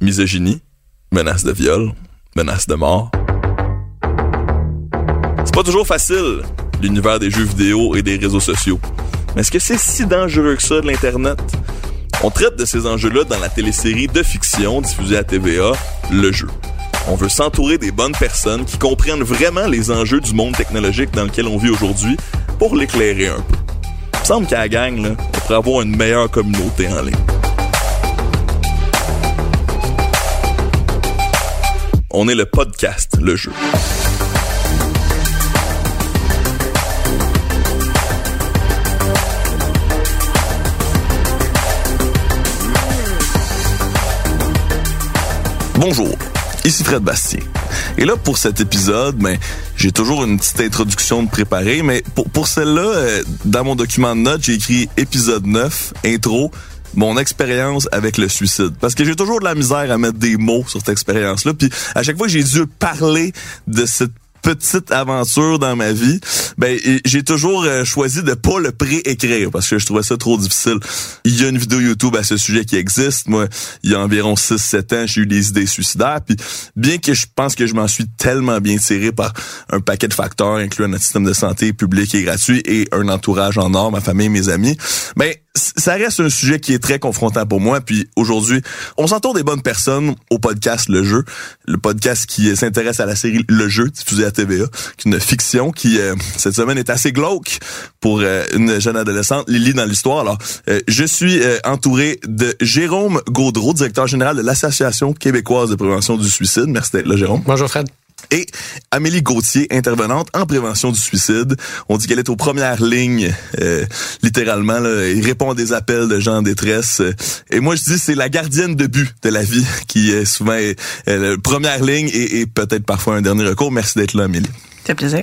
Misogynie, menace de viol, menace de mort. C'est pas toujours facile, l'univers des jeux vidéo et des réseaux sociaux. Mais est-ce que c'est si dangereux que ça de l'Internet? On traite de ces enjeux-là dans la télésérie de fiction diffusée à TVA, Le Jeu. On veut s'entourer des bonnes personnes qui comprennent vraiment les enjeux du monde technologique dans lequel on vit aujourd'hui pour l'éclairer un peu. Il me semble qu'à la gang, là, on pourrait avoir une meilleure communauté en ligne. On est le podcast, le jeu. Bonjour, ici Fred Bastien. Et là, pour cet épisode, ben, j'ai toujours une petite introduction de préparer, mais pour, pour celle-là, euh, dans mon document de notes, j'ai écrit épisode 9, intro, mon expérience avec le suicide. Parce que j'ai toujours de la misère à mettre des mots sur cette expérience-là. Puis à chaque fois j'ai dû parler de cette petite aventure dans ma vie, ben j'ai toujours euh, choisi de pas le pré-écrire parce que je trouvais ça trop difficile. Il y a une vidéo YouTube à ce sujet qui existe. Moi, il y a environ 6-7 ans, j'ai eu des idées suicidaires. Puis bien que je pense que je m'en suis tellement bien tiré par un paquet de facteurs, incluant notre système de santé public et gratuit et un entourage en or, ma famille, mes amis, ben ça reste un sujet qui est très confrontant pour moi. Puis aujourd'hui, on s'entoure des bonnes personnes au podcast Le Jeu, le podcast qui s'intéresse à la série Le Jeu diffusée à TVA, qui est une fiction qui euh, cette semaine est assez glauque pour euh, une jeune adolescente, Lily dans l'histoire. Alors, euh, je suis entouré de Jérôme Gaudreau, directeur général de l'Association québécoise de prévention du suicide. Merci là, Jérôme. Bonjour Fred. Et Amélie Gauthier, intervenante en prévention du suicide. On dit qu'elle est aux premières lignes, euh, littéralement. Là, répond à des appels de gens en détresse. Et moi, je dis c'est la gardienne de but de la vie qui est souvent est, la première ligne et, peut-être parfois un dernier recours. Merci d'être là, Amélie. C'est plaisir.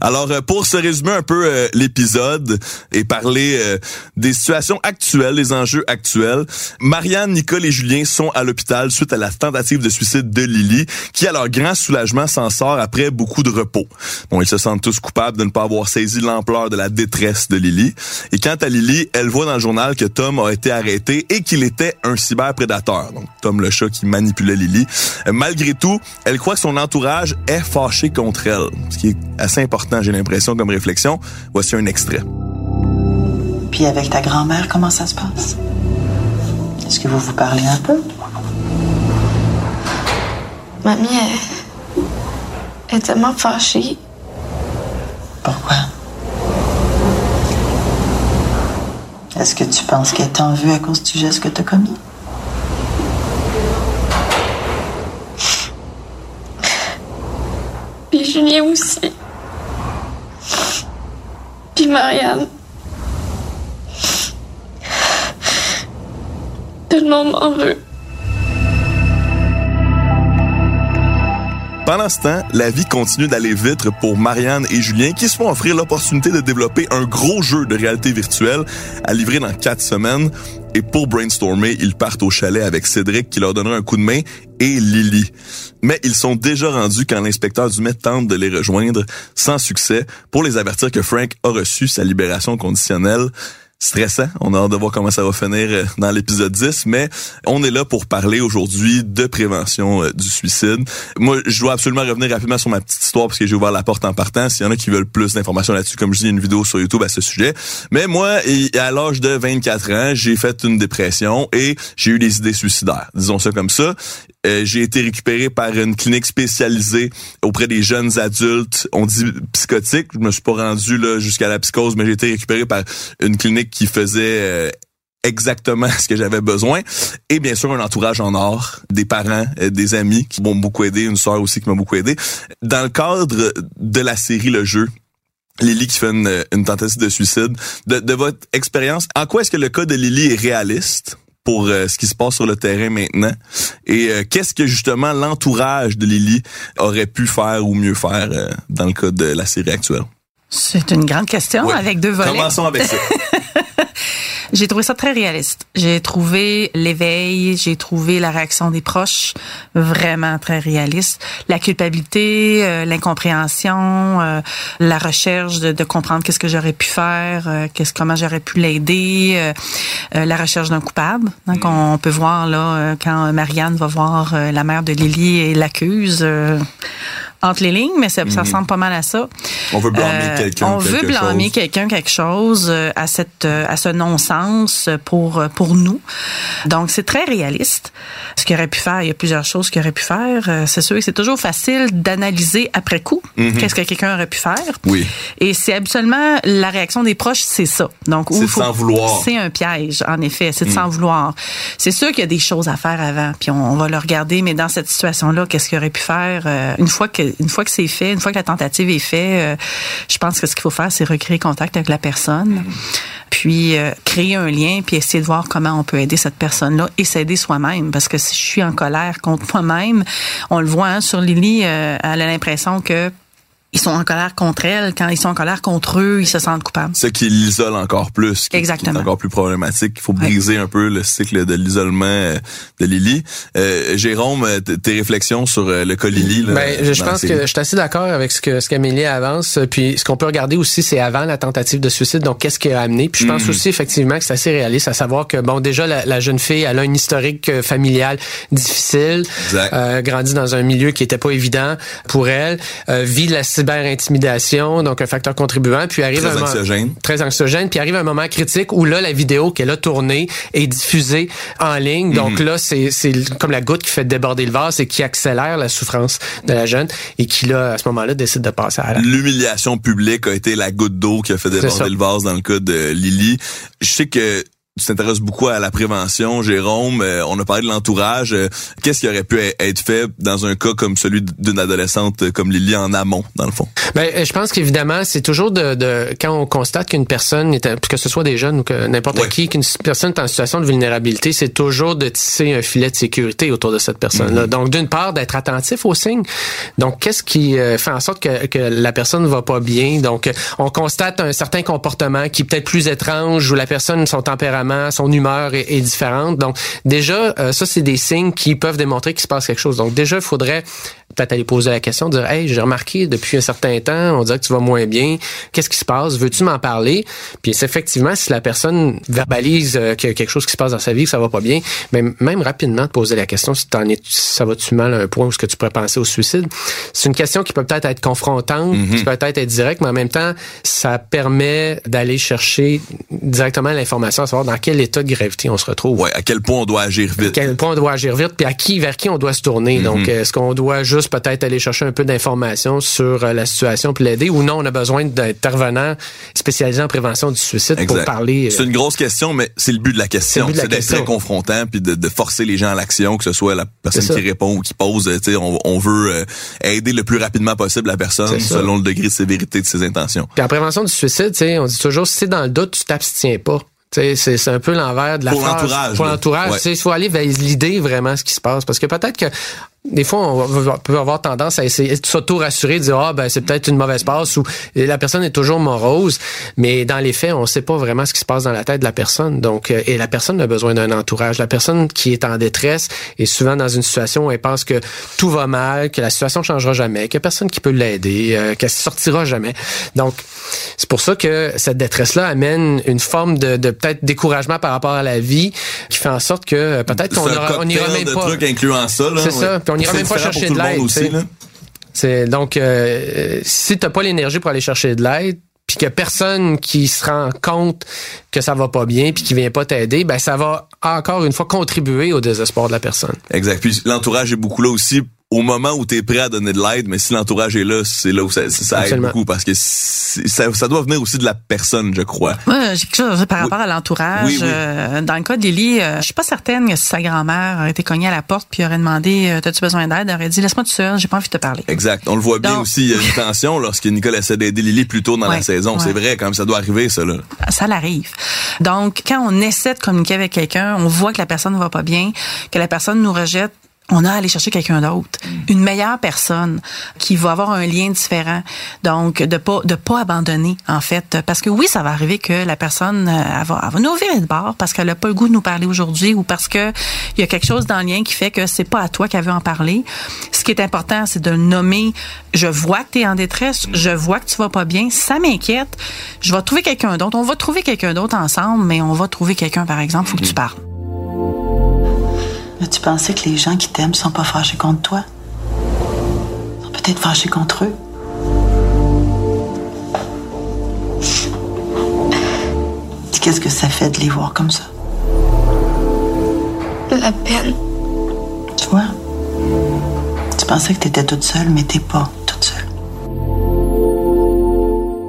Alors, euh, pour se résumer un peu euh, l'épisode et parler euh, des situations actuelles, des enjeux actuels, Marianne, Nicole et Julien sont à l'hôpital suite à la tentative de suicide de Lily, qui, à leur grand soulagement, s'en sort après beaucoup de repos. Bon, ils se sentent tous coupables de ne pas avoir saisi l'ampleur de la détresse de Lily. Et quant à Lily, elle voit dans le journal que Tom a été arrêté et qu'il était un cyberprédateur. Donc, Tom le chat qui manipulait Lily. Malgré tout, elle croit que son entourage est fâché contre elle, ce qui est assez important, j'ai l'impression, comme réflexion. Voici un extrait. Puis avec ta grand-mère, comment ça se passe? Est-ce que vous vous parlez un peu? Mamie, elle, elle est tellement fâchée. Pourquoi? Est-ce que tu penses qu'elle t'en veut à cause du geste que t'as commis? Puis Julien aussi. Puis Marianne. Tout le Pendant ce temps, la vie continue d'aller vite pour Marianne et Julien qui se font offrir l'opportunité de développer un gros jeu de réalité virtuelle à livrer dans quatre semaines. Et pour brainstormer, ils partent au chalet avec Cédric qui leur donnera un coup de main et Lily. Mais ils sont déjà rendus quand l'inspecteur du Met tente de les rejoindre sans succès pour les avertir que Frank a reçu sa libération conditionnelle stressant. On a hâte de voir comment ça va finir euh, dans l'épisode 10, mais on est là pour parler aujourd'hui de prévention euh, du suicide. Moi, je dois absolument revenir rapidement sur ma petite histoire parce que j'ai ouvert la porte en partant. S'il y en a qui veulent plus d'informations là-dessus, comme je dis, il y a une vidéo sur YouTube à ce sujet. Mais moi, à l'âge de 24 ans, j'ai fait une dépression et j'ai eu des idées suicidaires. Disons ça comme ça. Euh, j'ai été récupéré par une clinique spécialisée auprès des jeunes adultes. On dit psychotique. Je me suis pas rendu là jusqu'à la psychose, mais j'ai été récupéré par une clinique qui faisait euh, exactement ce que j'avais besoin. Et bien sûr, un entourage en or, des parents, euh, des amis qui m'ont beaucoup aidé, une soeur aussi qui m'a beaucoup aidé. Dans le cadre de la série Le Jeu, Lily qui fait une, tentative de suicide, de, de votre expérience, en quoi est-ce que le cas de Lily est réaliste? Pour euh, ce qui se passe sur le terrain maintenant et euh, qu'est-ce que justement l'entourage de Lily aurait pu faire ou mieux faire euh, dans le cas de la série actuelle? C'est une grande question Ouais. avec deux volets. Commençons avec ça. J'ai trouvé ça très réaliste. J'ai trouvé l'éveil, j'ai trouvé la réaction des proches vraiment très réaliste. La culpabilité, euh, l'incompréhension, euh, la recherche de, de comprendre qu'est-ce que j'aurais pu faire, euh, qu'est-ce comment j'aurais pu l'aider, la recherche d'un coupable. Donc on peut voir là quand Marianne va voir la mère de Lily et l'accuse entre les lignes, mais ça, ça, mhm. ressemble pas mal à ça. On veut blâmer euh, quelqu'un. On veut blâmer quelqu'un quelque chose euh, à cette euh, à ce non-sens pour pour nous. Donc c'est très réaliste. Ce qu'il aurait pu faire, il y a plusieurs choses qu'il aurait pu faire. C'est sûr que c'est toujours facile d'analyser après coup mhm. qu'est-ce que quelqu'un aurait pu faire. Oui. Et c'est absolument la réaction des proches, c'est ça. Donc c'est sans vouloir. C'est un piège, en effet. C'est de mhm. sans vouloir. C'est sûr qu'il y a des choses à faire avant, puis on, on va le regarder. Mais dans cette situation-là, qu'est-ce qu'il aurait pu faire une fois que une fois que c'est fait, une fois que la tentative est faite, euh, je pense que ce qu'il faut faire, c'est recréer contact avec la personne, puis euh, créer un lien, puis essayer de voir comment on peut aider cette personne-là et s'aider soi-même. Parce que si je suis en colère contre moi-même, on le voit hein, sur Lily, euh, elle a l'impression que ils sont en colère contre elle. Quand ils sont en colère contre eux, ils se sentent coupables. Ce qui l'isole encore plus. Qui, Exactement. est encore plus problématique. Il faut briser un peu le cycle de l'isolement euh, de Lily. Euh, Jérôme, euh, tes réflexions sur le cas Lily. Là, ben, je pense que je suis assez d'accord avec ce que ce qu'Amélie avance. Puis ce qu'on peut regarder aussi, c'est avant la tentative de suicide. Donc qu'est-ce qui a amené? Puis je pense mm. aussi effectivement que c'est assez réaliste à savoir que bon déjà la, jeune fille, elle a un historique familial difficile. Euh, grandi dans un milieu qui était pas évident pour elle. vit la intimidation, donc un facteur contribuant, puis arrive très un anxiogène. très anxiogène, puis arrive un moment critique où là la vidéo qu'elle a tournée est diffusée en ligne. Donc mhm. là c'est c'est comme la goutte qui fait déborder le vase et qui accélère la souffrance de la jeune et qui là à ce moment-là décide de passer à la L'humiliation publique a été la goutte d'eau qui a fait déborder le vase dans le cas de Lily. Je sais que tu t'intéresses beaucoup à la prévention, Jérôme. Euh, on a parlé de l'entourage. Euh, qu'est-ce qui aurait pu être fait dans un cas comme celui d'une adolescente comme Lily en amont, dans le fond? Ben, euh, je pense qu'évidemment, c'est toujours de, de, quand on constate qu'une personne, que ce soit des jeunes ou que n'importe qui, qu'une personne est en situation de vulnérabilité, c'est toujours de tisser un filet de sécurité autour de cette personne-là. Mm-hmm. Donc, d'une part, d'être attentif aux signes. Donc, qu'est-ce qui fait en sorte que, que la personne ne va pas bien? Donc, on constate un certain comportement qui est peut-être plus étrange ou la personne, son tempérament son humeur est, différente. Donc déjà, euh, ça c'est des signes qui peuvent démontrer qu'il se passe quelque chose. Donc déjà, il faudrait peut-être aller poser la question, dire hey j'ai remarqué depuis un certain temps, on dirait que tu vas moins bien, qu'est-ce qui se passe, veux-tu m'en parler? Puis effectivement, si la personne verbalise euh, qu'il y a quelque chose qui se passe dans sa vie, que ça va pas bien, mais même rapidement de poser la question si t'en es, ça va-tu mal à un point où ce que tu pourrais penser au suicide? C'est une question qui peut peut-être être confrontante, mm-hmm. qui peut peut-être être directe, mais en même temps, ça permet d'aller chercher directement l'information, à savoir dans quel état de gravité on se retrouve. Ouais, à quel point on doit agir vite. À quel point on doit agir vite, puis à qui, vers qui on doit se tourner. Donc, mm-hmm. est-ce qu'on doit juste peut-être aller chercher un peu d'informations sur euh, la situation pour l'aider ou non, on a besoin d'intervenants spécialisés en prévention du suicide pour parler. C'est une grosse question, mais c'est le but de la question. C'est d'être très confrontant puis de, forcer les gens à l'action, que ce soit la personne qui répond ou qui pose. On, on veut euh, aider le plus rapidement possible la personne selon le degré de sévérité de ses intentions. Puis en prévention du suicide, on dit toujours, si c'est dans le doute, tu t'abstiens pas. C'est un peu l'envers de la Pour l'entourage. Pour l'entourage. Il faut aller valider vraiment ce qui se passe. Parce que peut-être que des fois, on peut avoir tendance à essayer de s'auto-rassurer, de dire ah ben c'est peut-être une mauvaise passe ou la personne est toujours morose, mais dans les faits, on sait pas vraiment ce qui se passe dans la tête de la personne. Donc, euh, et la personne a besoin d'un entourage. La personne qui est en détresse est souvent dans une situation où elle pense que tout va mal, que la situation changera jamais, qu'il y a personne qui peut l'aider, euh, qu'elle sortira jamais. Donc, c'est pour ça que cette détresse-là amène une forme de, de peut-être découragement par rapport à la vie, qui fait en sorte que euh, peut-être qu'on on ira même pas. Trucs incluant ça, C'est ça on n'ira même pas chercher de l'aide. C'est donc euh, si t'as pas l'énergie pour aller chercher de l'aide, puis que personne qui se rend compte que ça va pas bien puis qui vient pas t'aider, ben ça va encore une fois contribuer au désespoir de la personne. Exact. Puis l'entourage est beaucoup là aussi au moment où tu es prêt à donner de l'aide, mais si l'entourage est là, c'est là où ça, ça aide beaucoup parce que ça, ça, doit venir aussi de la personne, je crois. Ouais, j'ai quelque chose par rapport à l'entourage. Euh, dans le cas de Lily, euh, je suis pas certaine que si sa grand-mère aurait été cognée à la porte puis aurait demandé euh, T'as-tu besoin d'aide? Elle aurait dit Laisse-moi tout seul, j'ai pas envie de te parler. Exact. On le voit bien aussi, il y a une tension lorsque Nicole essaie d'aider Lily plus tôt dans la saison. C'est vrai, quand même, ça doit arriver, ça. Là. Ça l'arrive. Donc, quand on essaie de communiquer avec quelqu'un, on voit que la personne ne va pas bien, que la personne nous rejette on a à aller chercher quelqu'un d'autre, une meilleure personne qui va avoir un lien différent. Donc de pas de pas abandonner en fait parce que oui, ça va arriver que la personne euh, elle va, elle va nous ouvrir de bord parce qu'elle a pas le goût de nous parler aujourd'hui ou parce que il y a quelque chose dans le lien qui fait que c'est pas à toi qu'elle veut en parler. Ce qui est important, c'est de nommer je vois que tu es en détresse, je vois que tu vas pas bien, ça m'inquiète. Je vais trouver quelqu'un d'autre, on va trouver quelqu'un d'autre ensemble, mais on va trouver quelqu'un par exemple, faut que tu parles. As-tu pensé que les gens qui t'aiment sont pas fâchés contre toi? Ils sont peut-être fâchés contre eux. Dis, Qu'est-ce que ça fait de les voir comme ça? La peine. Tu vois? Tu pensais que t'étais toute seule, mais t'es pas toute seule.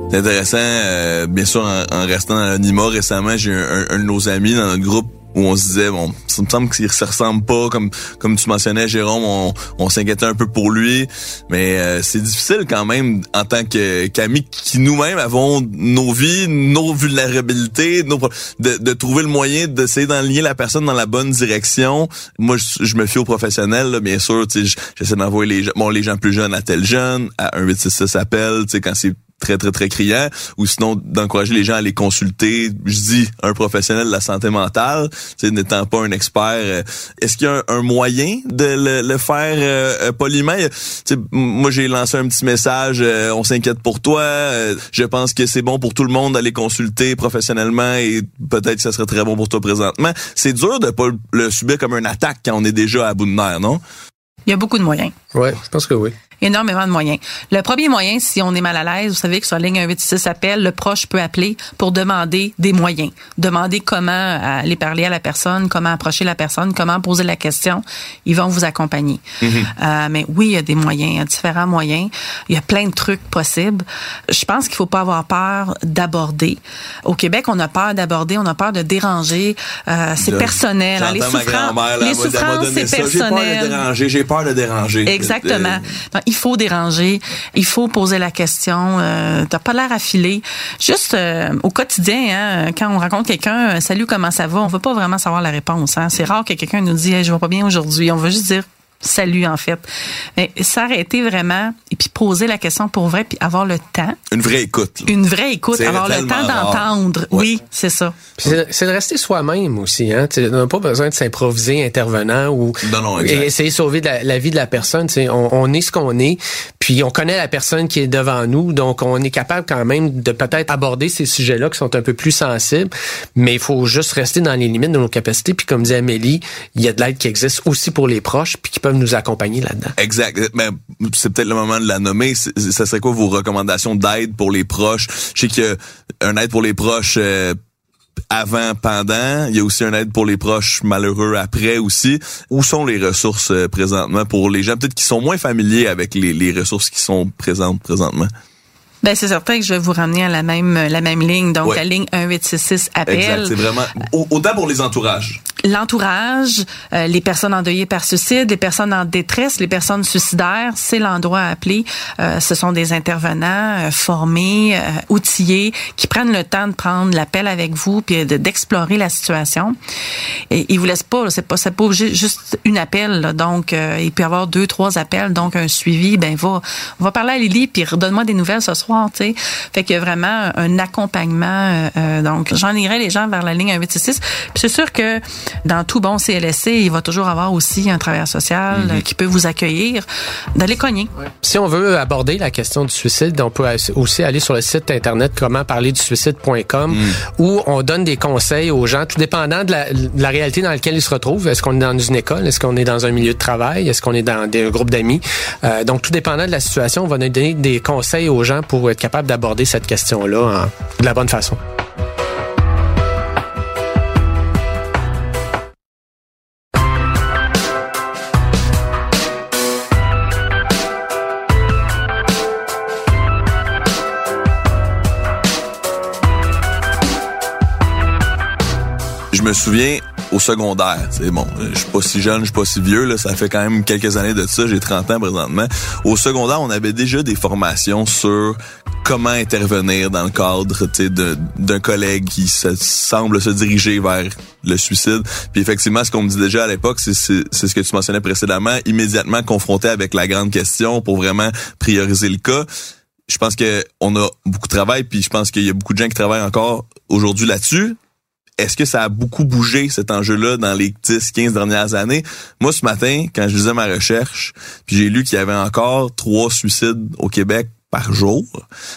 C'est intéressant, euh, bien sûr, en, en restant dans l'anonymat, récemment, j'ai un, un- un de nos amis dans notre groupe où on se disait, bon, ça me semble qu'il se ressemble pas, comme comme tu mentionnais, Jérôme, on, on s'inquiétait un peu pour lui, mais euh, c'est difficile quand même en tant que qu'amis qui nous-mêmes avons nos vies, nos vulnérabilités, nos, de, de trouver le moyen d'essayer d'enligner la personne dans la bonne direction. Moi, je, je me fie aux professionnels, là, bien sûr, j'essaie d'envoyer les bon, les gens plus jeunes à tel jeune, à 1866 appel, tu sais, quand c'est très très très criant ou sinon d'encourager les gens à les consulter je dis un professionnel de la santé mentale tu sais, n'étant pas un expert euh, est-ce qu'il y a un, un moyen de le, le faire euh, euh, poliment? Tu sais, m- moi j'ai lancé un petit message euh, on s'inquiète pour toi euh, je pense que c'est bon pour tout le monde d'aller consulter professionnellement et peut-être que ça serait très bon pour toi présentement c'est dur de pas le- le subir comme une attaque quand on est déjà à bout de nerfs non? Il y a beaucoup de moyens. Ouais, je pense que oui. Énormément de moyens. Le premier moyen, si on est mal à l'aise, vous savez que sur la ligne 186 appel, le proche peut appeler pour demander des moyens, demander comment aller parler à la personne, comment approcher la personne, comment poser la question. Ils vont vous accompagner. Euh, mais oui, il y a des moyens, il y a différents moyens. Il y a plein de trucs possibles. Je pense qu'il faut pas avoir peur d'aborder. Au Québec, on a peur d'aborder, on a peur de déranger. Euh, c'est personnel. hein. Les les souffrances, c'est ça. J'ai peur de personnel. déranger, j'ai peur de déranger. Exactement. Euh, Donc, il faut déranger, il faut poser la question. Euh, T'as pas l'air affilé. Juste euh, au quotidien, hein, quand on rencontre quelqu'un, euh, salut, comment ça va? On veut pas vraiment savoir la réponse. Hein. C'est rare que quelqu'un nous dise, hey, je vais pas bien aujourd'hui. On veut juste dire salut en fait. Mais s'arrêter vraiment et puis poser la question pour vrai, puis avoir le temps, Une vraie écoute. là. une vraie écoute, C'est avoir le temps d'entendre. Ouais. Oui, c'est ça. Puis c'est- C'est de rester soi-même aussi. Hein? Tu sais, On n'a pas besoin de s'improviser intervenant ou Non, non, exact. et essayer de sauver de la, la vie de la personne. Tu sais, On, on est ce qu'on est, puis on connaît la personne qui est devant nous, donc on est capable quand même de peut-être aborder ces sujets-là qui sont un peu plus sensibles, mais il faut juste rester dans les limites de nos capacités. Puis comme dit Amélie, il y a de l'aide qui existe aussi pour les proches, puis qui peuvent nous accompagner là-dedans. Exact. Mais c'est peut-être le moment de la nommer. Ça serait quoi vos recommandations d'aide pour les proches? Je sais qu'il y a un aide pour les proches euh, avant, pendant. Il y a aussi un aide pour les proches malheureux après aussi. Où sont les ressources euh, présentement pour les gens peut-être qui sont moins familiers avec les, les ressources qui sont présentes présentement? Ben c'est certain que je vais vous ramener à la même la même ligne, donc Ouais. la ligne 1866 appel. Exact. C'est vraiment au- autant pour les entourages. L'entourage, euh, les personnes endeuillées par suicide, les personnes en détresse, les personnes suicidaires, c'est l'endroit à appeler. Euh, ce sont des intervenants euh, formés, euh, outillés, qui prennent le temps de prendre l'appel avec vous puis de- d'explorer la situation. Et ils vous laissent pas, c'est pas c'est pas juste une appel. là. donc euh, il peut y avoir deux trois appels, donc un suivi. Ben va, va parler à Lily puis redonne-moi des nouvelles ce soir. Tu sais, fait qu'il y a vraiment un accompagnement. euh, donc j'en irai les gens vers la ligne 1866. Puis c'est sûr que dans tout bon CLSC, il va toujours avoir aussi un travailleur social euh, qui peut vous accueillir, d'aller cogner. Si on veut aborder la question du suicide, on peut aussi aller sur le site internet comment parler du suicide.com où on donne des conseils aux gens, tout dépendant de la, de la réalité dans laquelle ils se retrouvent. Est-ce qu'on est dans une école? Est-ce qu'on est dans un milieu de travail? Est-ce qu'on est dans des groupes d'amis? Euh, donc, tout dépendant de la situation, on va donner des conseils aux gens pour être capable d'aborder cette question-là de la bonne façon. Me souviens au secondaire. C'est bon, je suis pas si jeune, je suis pas si vieux, là, ça fait quand même quelques années de ça, j'ai 30 ans présentement. Au secondaire, on avait déjà des formations sur comment intervenir dans le cadre d'un collègue qui se, semble se diriger vers le suicide. Puis effectivement, ce qu'on me dit déjà à l'époque, c'est ce que tu mentionnais précédemment, immédiatement confronté avec la grande question pour vraiment prioriser le cas je pense que on a beaucoup de travail, puis je pense qu'il y a beaucoup de gens qui travaillent encore aujourd'hui là-dessus. Est-ce que ça a beaucoup bougé cet enjeu-là dans les 10, 15 dernières années? Moi, ce matin, quand je faisais ma recherche, puis j'ai lu qu'il y avait encore trois suicides au Québec par jour.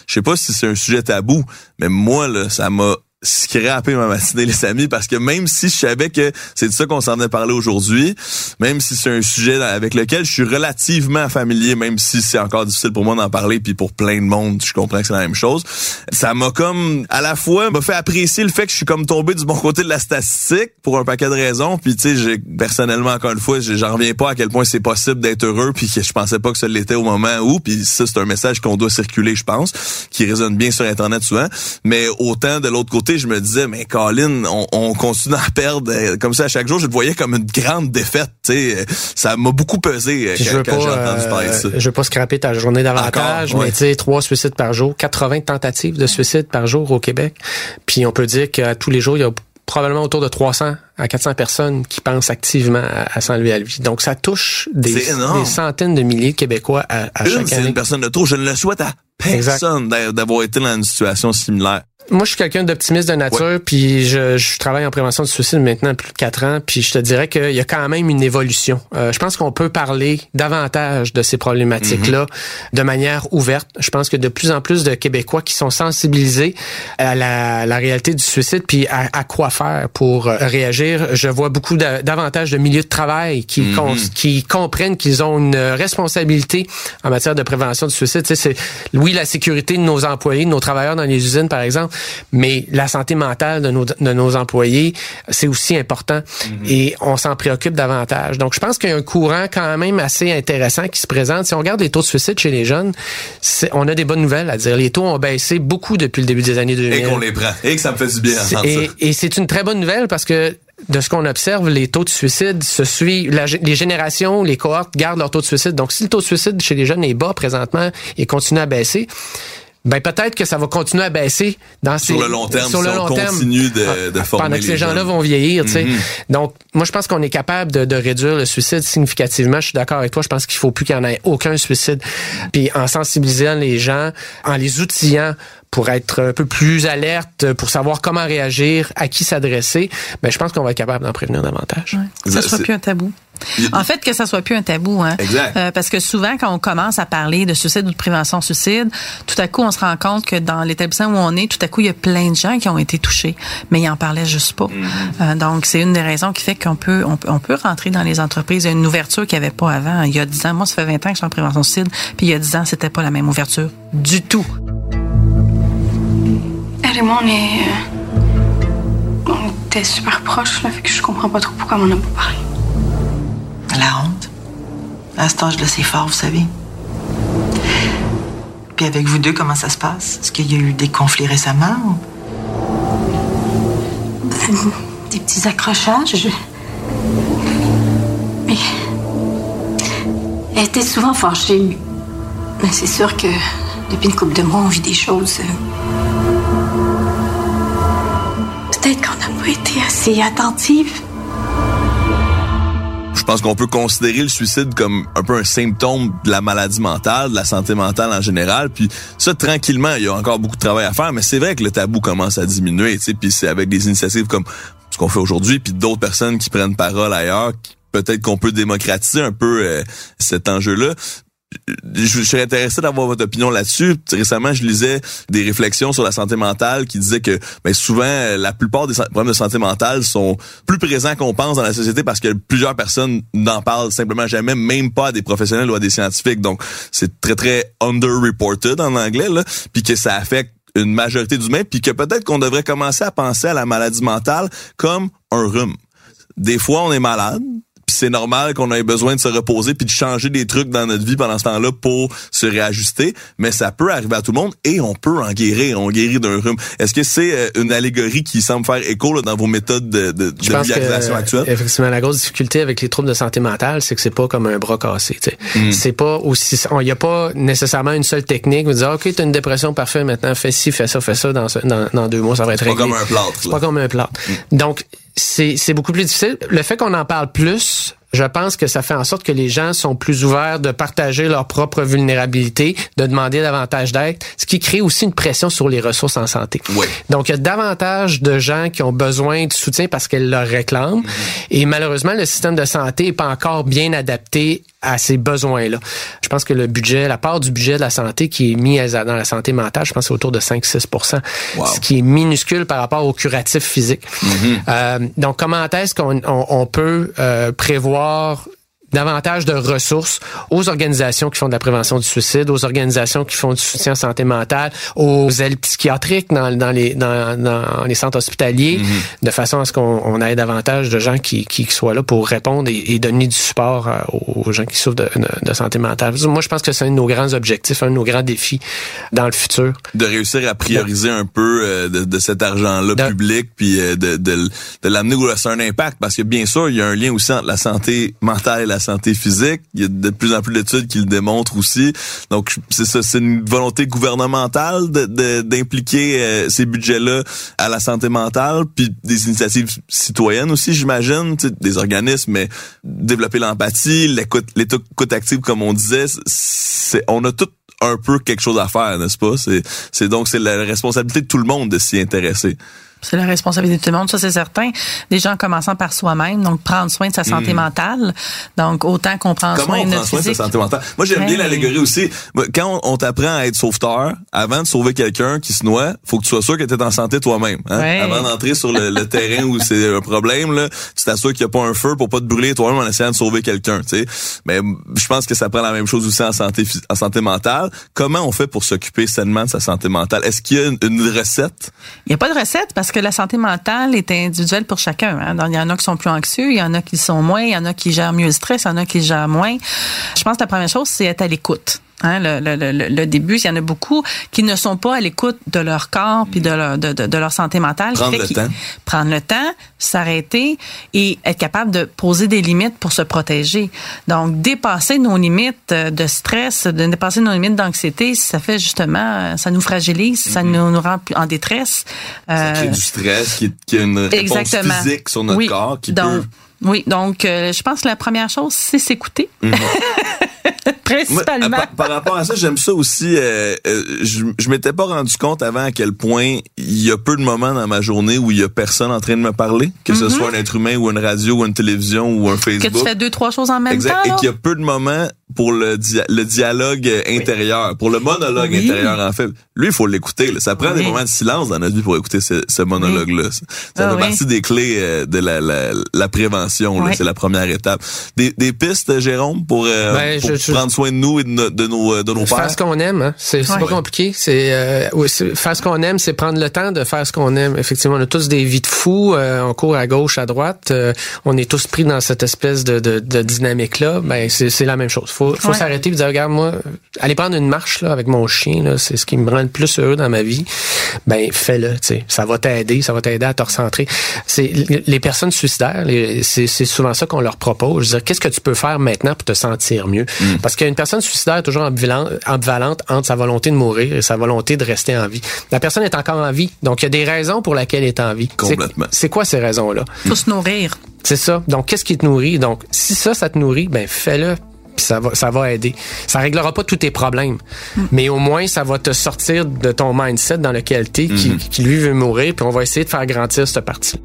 Je sais pas si c'est un sujet tabou, mais moi, là, ça m'a scraper ma matinée les amis parce que même si je savais que c'est de ça qu'on s'en est parlé aujourd'hui même si c'est un sujet avec lequel je suis relativement familier même si c'est encore difficile pour moi d'en parler puis pour plein de monde je comprends que c'est la même chose ça m'a comme à la fois m'a fait apprécier le fait que je suis comme tombé du bon côté de la statistique pour un paquet de raisons puis tu sais personnellement encore une fois j'en reviens pas à quel point c'est possible d'être heureux puis que je pensais pas que ça l'était au moment où puis ça c'est un message qu'on doit circuler je pense qui résonne bien sur internet souvent mais autant de l'autre côté je me disais, mais Colin, on, continue à perdre euh, comme ça à chaque jour. Je le voyais comme une grande défaite. sais Ça m'a beaucoup pesé euh, quand, j'ai entendu parler de ça. Je veux pas scraper ta journée davantage, mais tu sais, trois suicides par jour, 80 tentatives de suicide par jour au Québec. Puis on peut dire qu'à tous les jours, il y a probablement autour de 300 à 400 personnes qui pensent activement à, s'enlever à vie. Donc, ça touche des, des, centaines de milliers de Québécois à, à une, chaque année. C'est une personne de trop. Je ne le souhaite à personne d'avoir été dans une situation similaire moi, je suis quelqu'un d'optimiste de nature, puis je, je, travaille en prévention du suicide maintenant plus de quatre ans, puis je te dirais qu'il y a quand même une évolution. Euh, je pense qu'on peut parler davantage de ces problématiques-là mm-hmm. de manière ouverte. Je pense que de plus en plus de Québécois qui sont sensibilisés à la, la réalité du suicide, puis à, à, quoi faire pour euh, réagir. Je vois beaucoup davantage de milieux de travail qui, mm-hmm. qui comprennent qu'ils ont une responsabilité en matière de prévention du suicide. Tu sais, c'est oui la sécurité de nos employés, de nos travailleurs dans les usines, par exemple, mais la santé mentale de nos, de nos employés, c'est aussi important mhm. et on s'en préoccupe davantage. Donc, je pense qu'il y a un courant quand même assez intéressant qui se présente. Si on regarde les taux de suicide chez les jeunes, on a des bonnes nouvelles à dire. Les taux ont baissé beaucoup depuis le début des années 2000. Et qu'on les prend. Et que ça me fait du bien et, Et c'est une très bonne nouvelle parce que de ce qu'on observe, les taux de suicide se suivent. les générations, les cohortes gardent leur taux de suicide. Donc, si le taux de suicide chez les jeunes est bas présentement et continue à baisser, ben peut-être que ça va continuer à baisser dans sur le long terme sur le long continue de, ah, de former pendant que ces gens-là vont vieillir tu sais. Mm-hmm. donc moi je pense qu'on est capable de, de, réduire le suicide significativement. Je suis d'accord avec toi. Je pense qu'il faut plus qu'il y en ait aucun suicide. Puis en sensibilisant les gens en les outillant pour être un peu plus alerte, pour savoir comment réagir, à qui s'adresser, ben je pense qu'on va être capable d'en prévenir davantage. Ouais. Que ça soit plus un tabou. En fait, que ça soit plus un tabou, hein. Exact. Euh, parce que souvent, quand on commence à parler de suicide ou de prévention suicide, tout à coup, on se rend compte que dans l'établissement où on est, tout à coup, il y a plein de gens qui ont été touchés, mais ils en parlaient juste pas. Mm-hmm. euh, donc, c'est une des raisons qui fait qu'on peut, on, on, peut rentrer dans les entreprises. Il y a une ouverture qu'il n'y avait pas avant. Il y a 10 ans, moi, ça fait 20 ans que je suis en prévention suicide, puis il y a 10 ans, c'était pas la même ouverture du tout. Et moi, on est. Euh, on était super proches, là, fait que je comprends pas trop pourquoi on en a pas parlé. La honte? À cet âge-là, c'est fort, vous savez. Puis avec vous deux, comment ça se passe? Est-ce qu'il y a eu des conflits récemment? Des petits accrochages. Mais. Elle était souvent fâchée. Mais c'est sûr que depuis une couple de mois, on vit des choses. Euh, été assez attentive. Je pense qu'on peut considérer le suicide comme un peu un symptôme de la maladie mentale, de la santé mentale en général. Puis ça, tranquillement, il y a encore beaucoup de travail à faire, mais c'est vrai que le tabou commence à diminuer. Tu sais, puis c'est avec des initiatives comme ce qu'on fait aujourd'hui, puis d'autres personnes qui prennent parole ailleurs, peut-être qu'on peut démocratiser un peu euh, cet enjeu-là je, serais intéressé d'avoir votre opinion là-dessus. Récemment, je lisais des réflexions sur la santé mentale qui disaient que ben, souvent, la plupart des problèmes de santé mentale sont plus présents qu'on pense dans la société parce que plusieurs personnes n'en parlent simplement jamais, même pas à des professionnels ou à des scientifiques. Donc, c'est très, très underreported en anglais, là, puis que ça affecte une majorité d'humains, puis que peut-être qu'on devrait commencer à penser à la maladie mentale comme un rhume. Des fois, on est malade, Puis c'est normal qu'on ait besoin de se reposer puis de changer des trucs dans notre vie pendant ce temps-là pour se réajuster. Mais ça peut arriver à tout le monde et on peut en guérir. On guérit d'un rhume. Est-ce que c'est euh, une allégorie qui semble faire écho là, dans vos méthodes de, de, de vulgarisation actuelle? Effectivement, la grosse difficulté avec les troubles de santé mentale, c'est que c'est pas comme un bras cassé. Mm. C'est pas aussi. Il n'y a pas nécessairement une seule technique. Vous dire, ok, t'as une dépression parfaite maintenant, fais ci, fais ça, fais ça. Dans, dans, dans deux mois, ça va être réglé. Pas comme un plâtre. Pas comme un plâtre. Mm. Donc c'est beaucoup plus difficile. Le fait qu'on en parle plus, je pense que ça fait en sorte que les gens sont plus ouverts de partager leur propre vulnérabilité, de demander davantage d'aide, ce qui crée aussi une pression sur les ressources en santé. Oui. Donc, il y a davantage de gens qui ont besoin de soutien parce qu'elles leur réclament. Mm-hmm. Et malheureusement, le système de santé n'est pas encore bien adapté à ces besoins-là. Je pense que le budget, la part du budget de la santé qui est mis dans la santé mentale, je pense c'est autour de 5-6% ce qui est minuscule par rapport au curatif physique. Mm-hmm. euh, donc, comment est-ce qu'on on, on peut euh, prévoir davantage de ressources aux organisations qui font de la prévention du suicide, aux organisations qui font du soutien en santé mentale, aux ailes psychiatriques dans, dans, les, dans, dans les centres hospitaliers, mm-hmm. de façon à ce qu'on ait davantage de gens qui, qui soient là pour répondre et, donner du support euh, aux gens qui souffrent de, de, santé mentale. Moi, je pense que c'est un de nos grands objectifs, un de nos grands défis dans le futur. De réussir à prioriser un peu euh, de, de, cet argent-là public, puis euh, de, de, de l'amener où ça a un impact, parce que bien sûr, il y a un lien aussi entre la santé mentale et la santé physique. Il y a de plus en plus d'études qui le démontrent aussi. Donc, c'est ça, c'est une volonté gouvernementale d'impliquer euh, ces budgets-là à la santé mentale, puis des initiatives citoyennes aussi, j'imagine, des organismes, mais développer l'empathie, l'écoute, active, comme on disait, c'est, on a tout un peu quelque chose à faire, n'est-ce pas? C'est donc c'est la responsabilité de tout le monde de s'y intéresser. C'est la responsabilité de tout le monde, ça c'est certain. Déjà en commençant par soi-même, donc prendre soin de sa santé hmm. mentale. Donc autant qu'on prend soin de notre soin physique. de sa santé mentale? Moi j'aime bien l'allégorie aussi. Quand on, t'apprend à être sauveteur, avant de sauver quelqu'un qui se noie, faut que tu sois sûr que tu es en santé toi-même. Hein? Avant d'entrer sur le, terrain où c'est un problème, là, tu t'assures qu'il n'y a pas un feu pour pas te brûler toi-même en essayant de sauver quelqu'un. Mais je pense que ça prend la même chose aussi en santé en santé mentale. Comment on fait pour s'occuper sainement de sa santé mentale? Est-ce qu'il y a une, une recette? Il n'y a pas de recette parce que la santé mentale est individuelle pour chacun. Hein. Il y en a qui sont plus anxieux, il y en a qui sont moins, il y en a qui gèrent mieux le stress, il y en a qui gèrent moins. Je pense que la première chose, c'est être à l'écoute. Hein, le, le, le, début, il y en a beaucoup qui ne sont pas à l'écoute de leur corps puis de leur, de, de, leur santé mentale. Prendre le temps. Prendre le temps, s'arrêter et être capable de poser des limites pour se protéger. Donc, dépasser nos limites de stress, de dépasser nos limites d'anxiété, ça fait justement, ça nous fragilise, ça mm-hmm. nous, nous rend en détresse. Ça crée du stress, qui, qui a une réponse physique sur notre corps qui donc, peut... Oui, donc euh, je pense que la première chose, c'est s'écouter. Mm-hmm. Principalement. par, rapport à ça, j'aime ça aussi. Euh, euh, je, je m'étais pas rendu compte avant à quel point il y a peu de moments dans ma journée où il y a personne en train de me parler, que ce mm-hmm. soit un être humain ou une radio ou une télévision ou un Facebook. Que tu fais deux trois choses en même exact, temps. Et qu'il y a peu de moments pour le, le dialogue intérieur, pour le monologue intérieur en fait. Lui, il faut l'écouter. Ça prend des moments de silence dans notre vie pour écouter ce, ce monologue-là. Ça ah fait partie des clés euh, de la, la, la prévention. C'est la première étape. Des, des pistes, Jérôme, pour, euh, ben, pour prendre soin de nous et de, nos, de nos, de nos pères? Faire ce qu'on aime. Hein? C'est pas compliqué. C'est euh, faire ce qu'on aime, c'est prendre le temps de faire ce qu'on aime. Effectivement, on a tous des vies de fous. Euh, on court à gauche, à droite. on est tous pris dans cette espèce de, de, de dynamique-là. Ben, c'est la même chose faut, faut s'arrêter et dire, regarde, moi, aller prendre une marche là, avec mon chien, là, c'est ce qui me rend le plus heureux dans ma vie. Ben, fais-le, tu sais. Ça va t'aider, ça va t'aider à te recentrer. C'est, les personnes suicidaires, c'est, souvent ça qu'on leur propose. Je veux dire, qu'est-ce que tu peux faire maintenant pour te sentir mieux? Mm. Parce qu'une personne suicidaire est toujours ambivalente, entre sa volonté de mourir et sa volonté de rester en vie. La personne est encore en vie. Donc, il y a des raisons pour lesquelles elle est en vie. Complètement. C'est quoi ces raisons-là? Faut se nourrir. C'est ça. Donc, qu'est-ce qui te nourrit? Donc, si ça, ça te nourrit, ben fais-le puis ça va, ça va aider. Ça réglera pas tous tes problèmes, mm. mais au moins ça va te sortir de ton mindset dans lequel tu es, qui, mm-hmm. qui, lui veut mourir, puis on va essayer de faire grandir cette partie.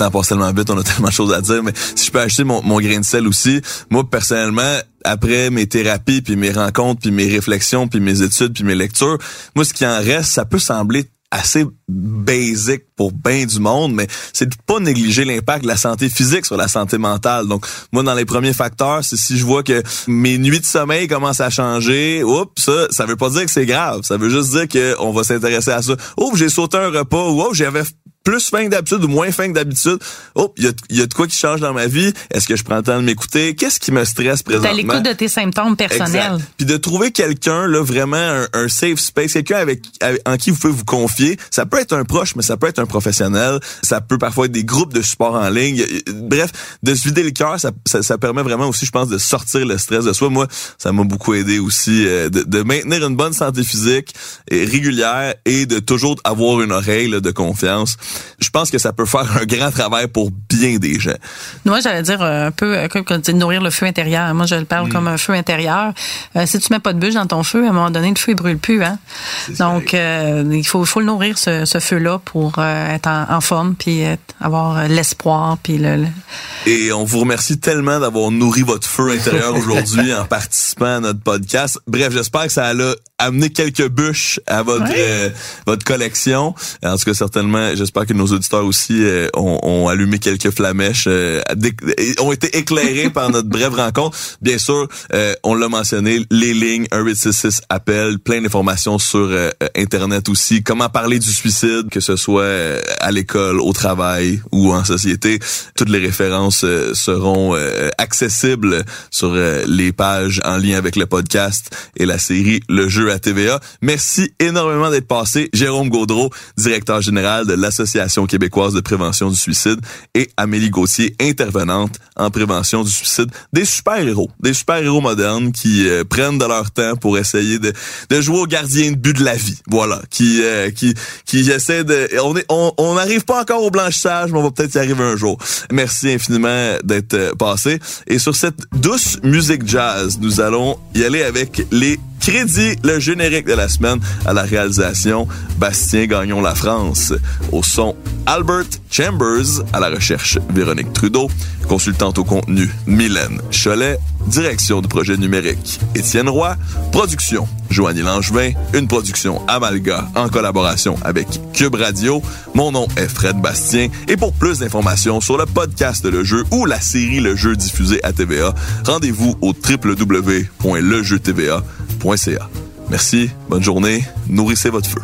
Temps passe tellement vite, on a tellement de choses à dire, mais si je peux acheter mon, grain de sel aussi, moi personnellement, après mes thérapies, puis mes rencontres, puis mes réflexions, puis mes études, puis mes lectures, moi ce qui en reste, ça peut sembler assez basic pour bien du monde, mais c'est de pas négliger l'impact de la santé physique sur la santé mentale. Donc, moi, dans les premiers facteurs, c'est si je vois que mes nuits de sommeil commencent à changer, oups, ça, ça veut pas dire que c'est grave. Ça veut juste dire qu'on va s'intéresser à ça. Oups, j'ai sauté un repas, ou oups, j'avais plus fin que d'habitude ou moins fin que d'habitude. Oh, il y a, y a, de quoi qui change dans ma vie? Est-ce que je prends le temps de m'écouter? Qu'est-ce qui me stresse présentement? T'as l'écoute de tes symptômes personnels. Exact. Puis de trouver quelqu'un, là, vraiment un, un safe space, quelqu'un avec, avec, en qui vous pouvez vous confier. Ça peut être un proche, mais ça peut être un professionnel. Ça peut parfois être des groupes de support en ligne. Bref, de se vider le cœur, ça, ça, ça, permet vraiment aussi, je pense, de sortir le stress de soi. Moi, ça m'a beaucoup aidé aussi euh, de, de, maintenir une bonne santé physique et régulière et de toujours avoir une oreille là, de confiance je pense que ça peut faire un grand travail pour bien des gens. Moi, j'allais dire euh, un peu euh, comme de nourrir le feu intérieur. Moi, je le parle mm. comme un feu intérieur. Euh, si tu mets pas de bûche dans ton feu, à un moment donné, le feu il brûle plus. Hein? Donc, il faut, faut le nourrir ce, ce feu-là pour être en, forme, puis avoir l'espoir, puis le, Et on vous remercie tellement d'avoir nourri votre feu intérieur aujourd'hui en participant à notre podcast. Bref, j'espère que ça a amené quelques bûches à votre votre collection. En tout cas, certainement, j'espère que nos auditeurs aussi euh, ont, ont, allumé quelques flamèches, euh, ont été éclairés par notre brève rencontre. Bien sûr, euh, on l'a mentionné, les lignes 1866 appel, plein d'informations sur internet aussi. Comment parler du suicide, que ce soit à l'école, au travail ou en société. Toutes les références seront accessibles sur les pages en lien avec le podcast et la série Le Jeu TVA. Merci énormément d'être passé. Jérôme Gaudreau, directeur général de l'Association québécoise de prévention du suicide et Amélie Gauthier, intervenante en prévention du suicide. Des super-héros, des super-héros modernes qui euh, prennent de leur temps pour essayer de, de jouer au gardien de but de la vie. Voilà, qui euh, qui qui essaie de on est on n'arrive pas encore au blanchissage, mais on va peut-être y arriver un jour. Merci infiniment d'être euh, passé et sur cette douce musique jazz, nous allons y aller avec les Crédit, le générique de la semaine à la réalisation Bastien Gagnon La France. Au son Albert Chambers, à la recherche Véronique Trudeau, consultante au contenu Mylène Cholet, direction du projet numérique Étienne Roy, production Joanny Langevin, une production Amalga en collaboration avec Cube Radio. Mon nom est Fred Bastien et pour plus d'informations sur le podcast Le Jeu ou la série Le Jeu diffusée à TVA, rendez-vous au www.lejeutva.ca. Merci, bonne journée, nourrissez votre feu.